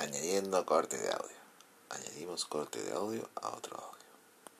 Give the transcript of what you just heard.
añadiendo corte de audio. Añadimos corte de audio a otro audio.